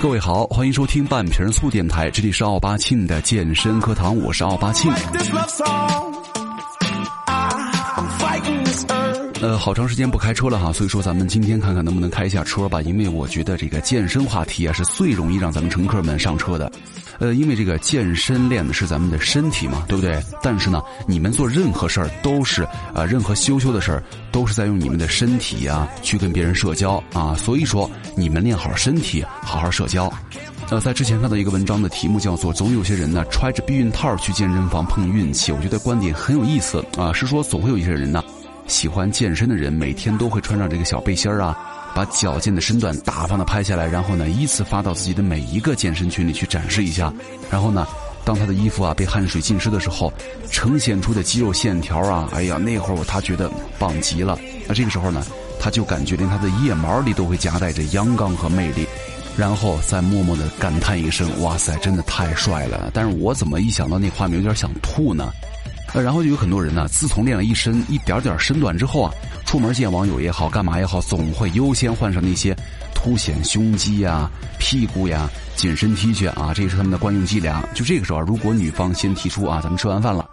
各位好，欢迎收听半瓶醋电台，这里是奥巴庆的健身课堂，我是奥巴庆。呃，好长时间不开车了哈，所以说咱们今天看看能不能开一下车吧，因为我觉得这个健身话题啊是最容易让咱们乘客们上车的。呃，因为这个健身练的是咱们的身体嘛，对不对？但是呢，你们做任何事儿都是啊，任何羞羞的事儿都是在用你们的身体呀去跟别人社交啊，所以说你们练好身体，好好社交。呃，在之前看到一个文章的题目叫做“总有些人呢揣着避孕套去健身房碰运气”，我觉得观点很有意思啊，是说总会有一些人呢。喜欢健身的人每天都会穿上这个小背心儿啊，把矫健的身段大方的拍下来，然后呢依次发到自己的每一个健身群里去展示一下。然后呢，当他的衣服啊被汗水浸湿的时候，呈现出的肌肉线条啊，哎呀，那会儿他觉得棒极了。那这个时候呢，他就感觉连他的腋毛里都会夹带着阳刚和魅力，然后再默默的感叹一声：“哇塞，真的太帅了！”但是我怎么一想到那画面有点想吐呢？呃，然后就有很多人呢，自从练了一身一点点身段之后啊，出门见网友也好，干嘛也好，总会优先换上那些凸显胸肌呀、屁股呀、紧身 T 恤啊，这也是他们的惯用伎俩。就这个时候，如果女方先提出啊，咱们吃完饭了，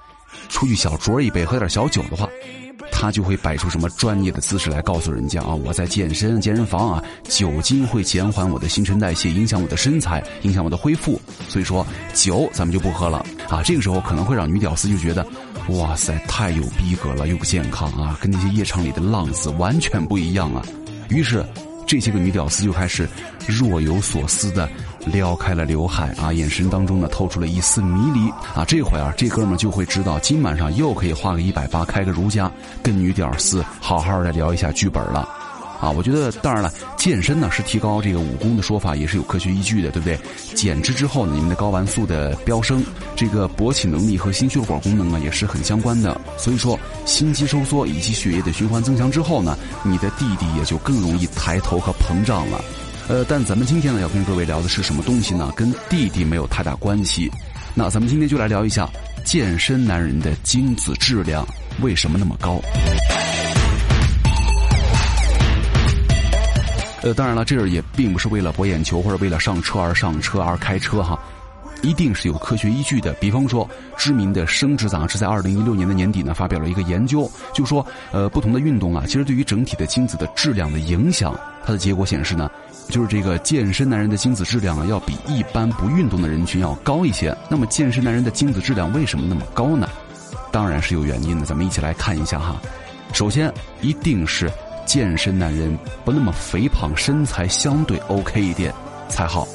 出去小酌一杯，喝点小酒的话，他就会摆出什么专业的姿势来告诉人家啊，我在健身健身房啊，酒精会减缓我的新陈代谢，影响我的身材，影响我的恢复，所以说酒咱们就不喝了啊。这个时候可能会让女屌丝就觉得。哇塞，太有逼格了，又不健康啊，跟那些夜场里的浪子完全不一样啊！于是，这些个女屌丝就开始若有所思的撩开了刘海啊，眼神当中呢透出了一丝迷离啊。这会儿这哥们就会知道，今晚上又可以花个一百八开个如家，跟女屌丝好好的聊一下剧本了。啊，我觉得当然了，健身呢是提高这个武功的说法也是有科学依据的，对不对？减脂之后呢，你们的睾丸素的飙升，这个勃起能力和心血管功能啊也是很相关的。所以说，心肌收缩以及血液的循环增强之后呢，你的弟弟也就更容易抬头和膨胀了。呃，但咱们今天呢要跟各位聊的是什么东西呢？跟弟弟没有太大关系。那咱们今天就来聊一下健身男人的精子质量为什么那么高。呃，当然了，这儿也并不是为了博眼球或者为了上车而上车而开车哈，一定是有科学依据的。比方说，知名的生殖杂志在二零一六年的年底呢，发表了一个研究，就说，呃，不同的运动啊，其实对于整体的精子的质量的影响。它的结果显示呢，就是这个健身男人的精子质量啊，要比一般不运动的人群要高一些。那么，健身男人的精子质量为什么那么高呢？当然是有原因的，咱们一起来看一下哈。首先，一定是。健身男人不那么肥胖，身材相对 OK 一点才好。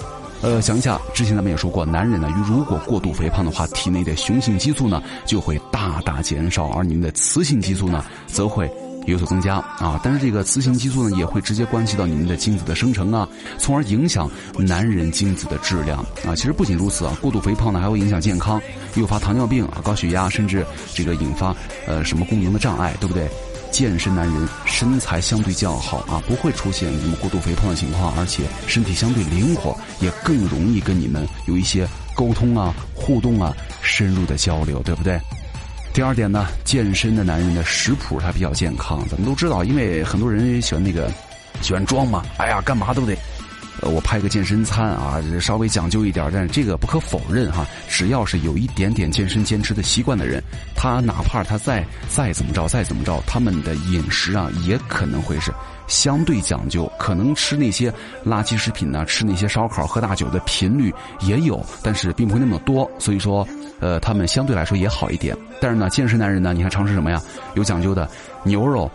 呃，想一下，之前咱们也说过，男人呢，如果过度肥胖的话，体内的雄性激素呢就会大大减少，而你们的雌性激素呢则会有所增加啊。但是这个雌性激素呢也会直接关系到你们的精子的生成啊，从而影响男人精子的质量啊。其实不仅如此啊，过度肥胖呢还会影响健康，诱发糖尿病啊、高血压，甚至这个引发呃什么功能的障碍，对不对？健身男人身材相对较好啊，不会出现什么过度肥胖的情况，而且身体相对灵活，也更容易跟你们有一些沟通啊、互动啊、深入的交流，对不对？第二点呢，健身的男人的食谱他比较健康，咱们都知道，因为很多人喜欢那个喜欢装嘛，哎呀，干嘛都得。呃，我拍个健身餐啊，稍微讲究一点，但是这个不可否认哈。只要是有一点点健身坚持的习惯的人，他哪怕他再再怎么着，再怎么着，他们的饮食啊，也可能会是相对讲究，可能吃那些垃圾食品呢，吃那些烧烤、喝大酒的频率也有，但是并不会那么多。所以说，呃，他们相对来说也好一点。但是呢，健身男人呢，你还尝试什么呀？有讲究的牛肉、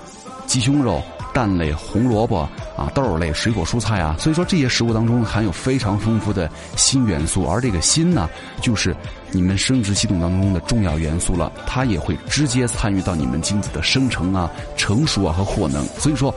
鸡胸肉。蛋类、红萝卜啊、豆类、水果、蔬菜啊，所以说这些食物当中含有非常丰富的锌元素，而这个锌呢，就是你们生殖系统当中的重要元素了，它也会直接参与到你们精子的生成啊、成熟啊和获能。所以说，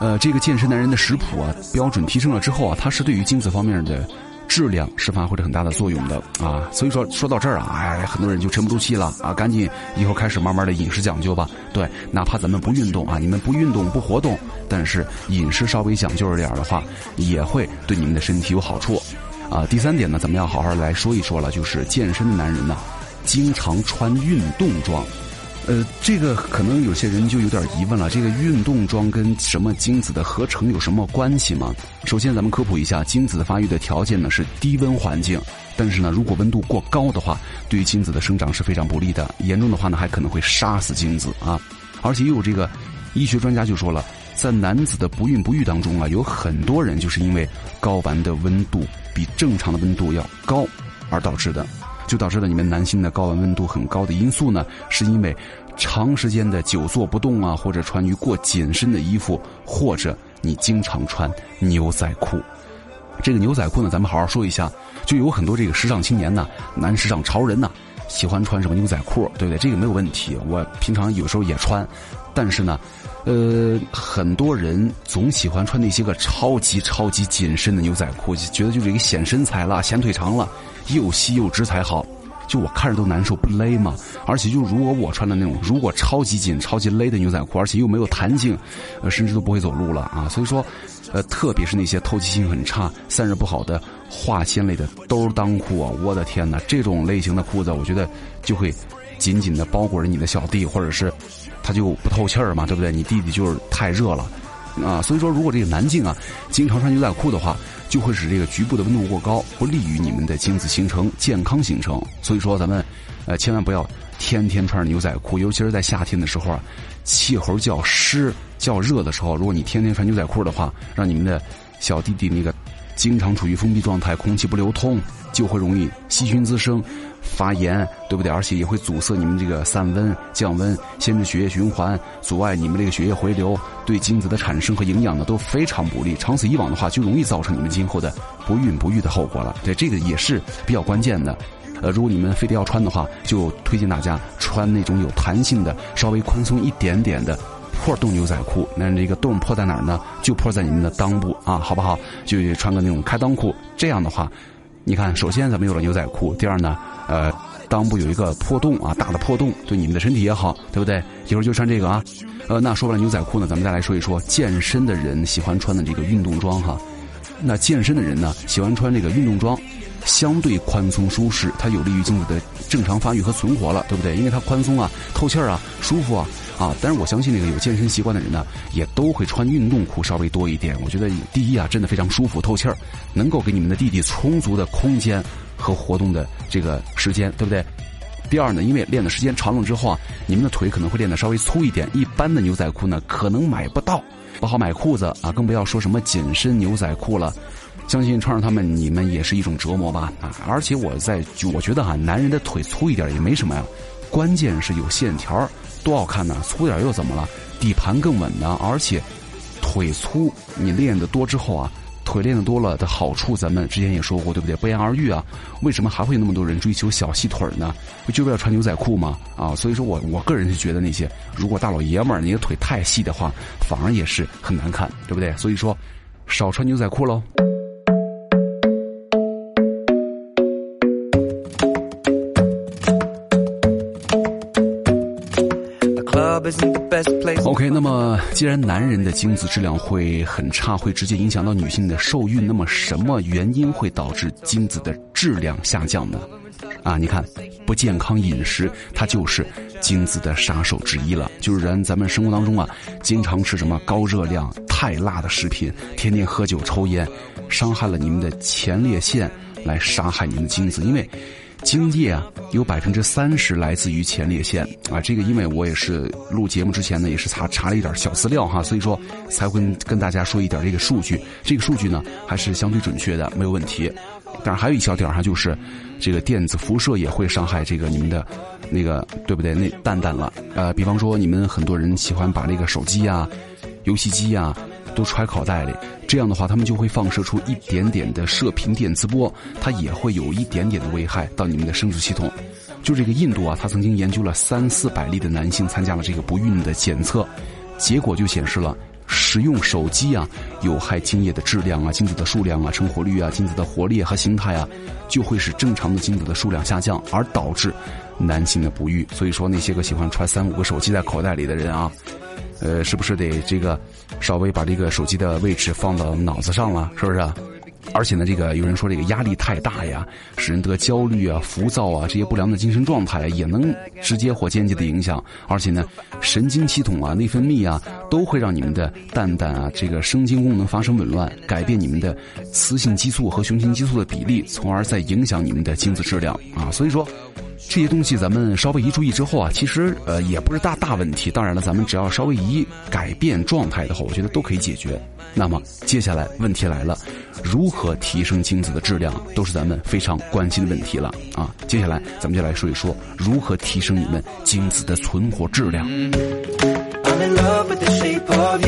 呃，这个健身男人的食谱啊标准提升了之后啊，它是对于精子方面的。质量是发挥着很大的作用的啊，所以说说到这儿啊，哎，很多人就沉不住气了啊，赶紧以后开始慢慢的饮食讲究吧。对，哪怕咱们不运动啊，你们不运动不活动，但是饮食稍微讲究着点的话，也会对你们的身体有好处啊。第三点呢，咱们要好好来说一说了，就是健身的男人呢，经常穿运动装。呃，这个可能有些人就有点疑问了，这个运动装跟什么精子的合成有什么关系吗？首先，咱们科普一下，精子的发育的条件呢是低温环境，但是呢，如果温度过高的话，对于精子的生长是非常不利的，严重的话呢，还可能会杀死精子啊。而且又有这个医学专家就说了，在男子的不孕不育当中啊，有很多人就是因为睾丸的温度比正常的温度要高而导致的。就导致了你们男性的睾丸温度很高的因素呢，是因为长时间的久坐不动啊，或者穿于过紧身的衣服，或者你经常穿牛仔裤。这个牛仔裤呢，咱们好好说一下。就有很多这个时尚青年呢，男时尚潮人呢，喜欢穿什么牛仔裤，对不对？这个没有问题，我平常有时候也穿。但是呢，呃，很多人总喜欢穿那些个超级超级紧身的牛仔裤，觉得就是一个显身材了，显腿长了。又细又直才好，就我看着都难受，不勒吗？而且就如果我穿的那种，如果超级紧、超级勒的牛仔裤，而且又没有弹性，呃，甚至都不会走路了啊！所以说，呃，特别是那些透气性很差、散热不好的化纤类的兜裆裤啊，我的天哪，这种类型的裤子，我觉得就会紧紧的包裹着你的小弟，或者是他就不透气儿嘛，对不对？你弟弟就是太热了。啊，所以说，如果这个男性啊经常穿牛仔裤的话，就会使这个局部的温度过高，不利于你们的精子形成、健康形成。所以说，咱们呃千万不要天天穿着牛仔裤，尤其是在夏天的时候啊，气候较湿、较热的时候，如果你天天穿牛仔裤的话，让你们的小弟弟那个经常处于封闭状态，空气不流通，就会容易细菌滋生。发炎，对不对？而且也会阻塞你们这个散温、降温，限制血液循环，阻碍你们这个血液回流，对精子的产生和营养呢都非常不利。长此以往的话，就容易造成你们今后的不孕不育的后果了。对，这个也是比较关键的。呃，如果你们非得要穿的话，就推荐大家穿那种有弹性的、稍微宽松一点点的破洞牛仔裤。那这个洞破在哪儿呢？就破在你们的裆部啊，好不好？就穿个那种开裆裤。这样的话，你看，首先咱们有了牛仔裤，第二呢？呃，裆部有一个破洞啊，大的破洞，对你们的身体也好，对不对？一会儿就穿这个啊。呃，那说完了牛仔裤呢，咱们再来说一说健身的人喜欢穿的这个运动装哈。那健身的人呢，喜欢穿这个运动装，相对宽松舒适，它有利于精子的正常发育和存活了，对不对？因为它宽松啊，透气儿啊，舒服啊。啊，但是我相信那个有健身习惯的人呢，也都会穿运动裤稍微多一点。我觉得第一啊，真的非常舒服透气儿，能够给你们的弟弟充足的空间和活动的这个时间，对不对？第二呢，因为练的时间长了之后啊，你们的腿可能会练得稍微粗一点，一般的牛仔裤呢可能买不到，不好买裤子啊，更不要说什么紧身牛仔裤了。相信穿上它们，你们也是一种折磨吧？啊，而且我在我觉得哈，男人的腿粗一点也没什么呀，关键是有线条。多好看呢！粗点又怎么了？底盘更稳呢，而且腿粗，你练得多之后啊，腿练得多了的好处，咱们之前也说过，对不对？不言而喻啊。为什么还会有那么多人追求小细腿呢？不就为了穿牛仔裤吗？啊，所以说我我个人是觉得那些如果大老爷们儿你的腿太细的话，反而也是很难看，对不对？所以说少穿牛仔裤喽。OK，那么既然男人的精子质量会很差，会直接影响到女性的受孕，那么什么原因会导致精子的质量下降呢？啊，你看，不健康饮食，它就是精子的杀手之一了。就是人咱们生活当中啊，经常吃什么高热量、太辣的食品，天天喝酒抽烟，伤害了你们的前列腺，来杀害你们的精子，因为。精液啊，有百分之三十来自于前列腺啊。这个因为我也是录节目之前呢，也是查查了一点小资料哈，所以说才会跟大家说一点这个数据。这个数据呢还是相对准确的，没有问题。但是还有一小点哈，就是这个电子辐射也会伤害这个你们的，那个对不对？那蛋蛋了。呃，比方说你们很多人喜欢把那个手机呀、游戏机呀。都揣口袋里，这样的话，他们就会放射出一点点的射频电磁波，它也会有一点点的危害到你们的生殖系统。就这个印度啊，他曾经研究了三四百例的男性参加了这个不孕的检测，结果就显示了，使用手机啊，有害精液的质量啊、精子的数量啊、成活率啊、精子的活力和形态啊，就会使正常的精子的数量下降，而导致男性的不育。所以说，那些个喜欢揣三五个手机在口袋里的人啊。呃，是不是得这个稍微把这个手机的位置放到脑子上了？是不是？而且呢，这个有人说这个压力太大呀，使人得焦虑啊、浮躁啊这些不良的精神状态也能直接或间接的影响。而且呢，神经系统啊、内分泌啊都会让你们的蛋蛋啊这个生精功能发生紊乱，改变你们的雌性激素和雄性激素的比例，从而再影响你们的精子质量啊。所以说。这些东西咱们稍微一注意之后啊，其实呃也不是大大问题。当然了，咱们只要稍微一改变状态的话，我觉得都可以解决。那么接下来问题来了，如何提升精子的质量，都是咱们非常关心的问题了啊。接下来咱们就来说一说如何提升你们精子的存活质量。当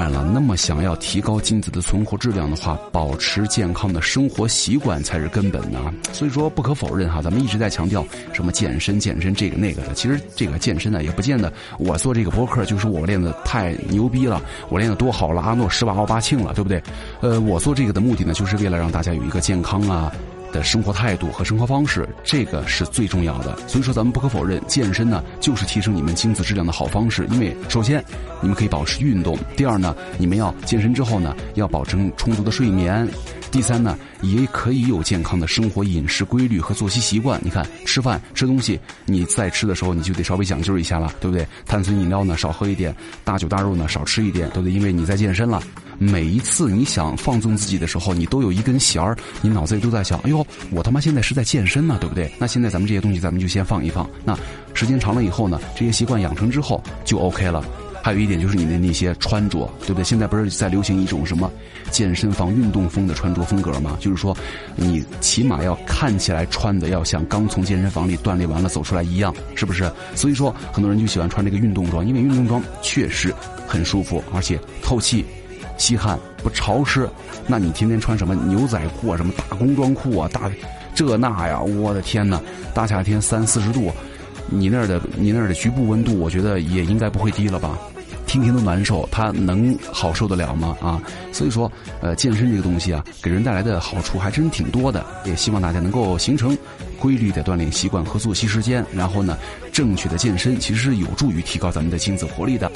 然了，那么想要提高精子的存活质量的话，保持健康的生活习惯才是根本啊。所以说，不可否认哈，咱们一直在强调什么健身、健身这个那个的。其实这个健身呢，也不见得我做这个博客就是我练的太牛逼了，我练的多好了，阿诺十八奥八庆了，对不对？呃，我做这个的目的呢，就是为了让大家有一个健康啊。的生活态度和生活方式，这个是最重要的。所以说，咱们不可否认，健身呢就是提升你们精子质量的好方式。因为首先，你们可以保持运动；第二呢，你们要健身之后呢，要保证充足的睡眠；第三呢，也可以有健康的生活饮食规律和作息习惯。你看，吃饭吃东西，你在吃的时候你就得稍微讲究一下了，对不对？碳酸饮料呢少喝一点，大酒大肉呢少吃一点，对不对？因为你在健身了。每一次你想放纵自己的时候，你都有一根弦儿，你脑子里都在想：哎呦，我他妈现在是在健身呢，对不对？那现在咱们这些东西，咱们就先放一放。那时间长了以后呢，这些习惯养成之后就 OK 了。还有一点就是你的那些穿着，对不对？现在不是在流行一种什么健身房运动风的穿着风格吗？就是说，你起码要看起来穿的要像刚从健身房里锻炼完了走出来一样，是不是？所以说，很多人就喜欢穿这个运动装，因为运动装确实很舒服，而且透气。吸汗不潮湿，那你天天穿什么牛仔裤啊，什么大工装裤啊，大这那呀，我的天哪！大夏天三四十度，你那儿的你那儿的局部温度，我觉得也应该不会低了吧？天天都难受，它能好受得了吗？啊！所以说，呃，健身这个东西啊，给人带来的好处还真挺多的。也希望大家能够形成规律的锻炼习惯和作息时间，然后呢，正确的健身其实是有助于提高咱们的精子活力的。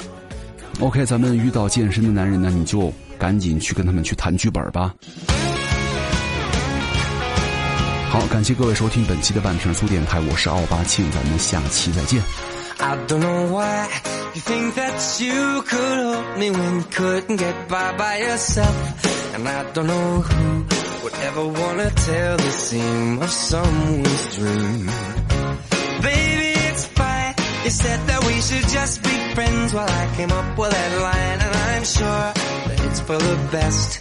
OK，咱们遇到健身的男人呢，你就赶紧去跟他们去谈剧本吧。好，感谢各位收听本期的半瓶醋电台，我是奥巴庆，咱们下期再见。Friends while I came up with that line and I'm sure that it's for the best.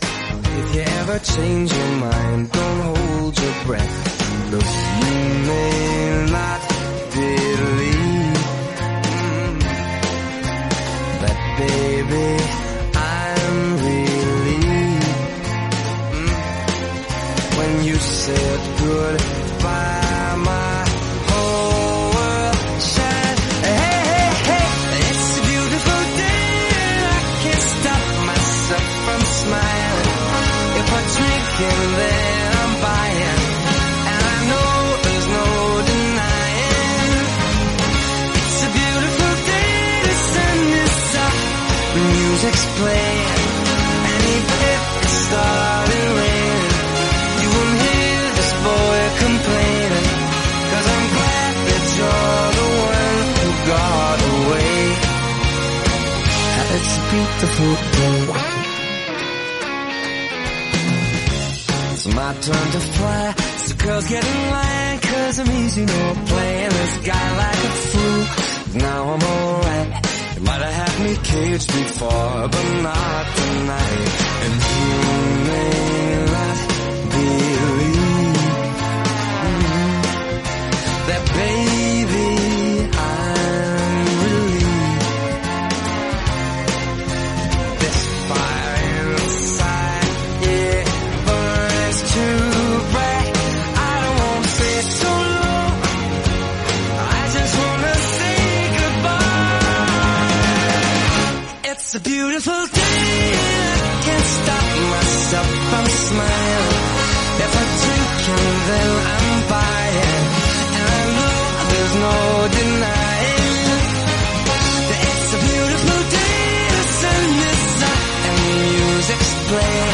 If you ever change your mind, don't hold your breath. Look, you may not believe that baby, I'm relieved mm, when you said goodbye. Beautiful day. It's my turn to fly. So girls get in line, cause I'm easy, no playing this guy like a fool. Now I'm alright. You might have had me caged before, but not tonight. And you may not believe beautiful day. and I can't stop myself from smiling. If I drink and then I'm buying. And I know there's no denying that it's a beautiful day. The sun is up and you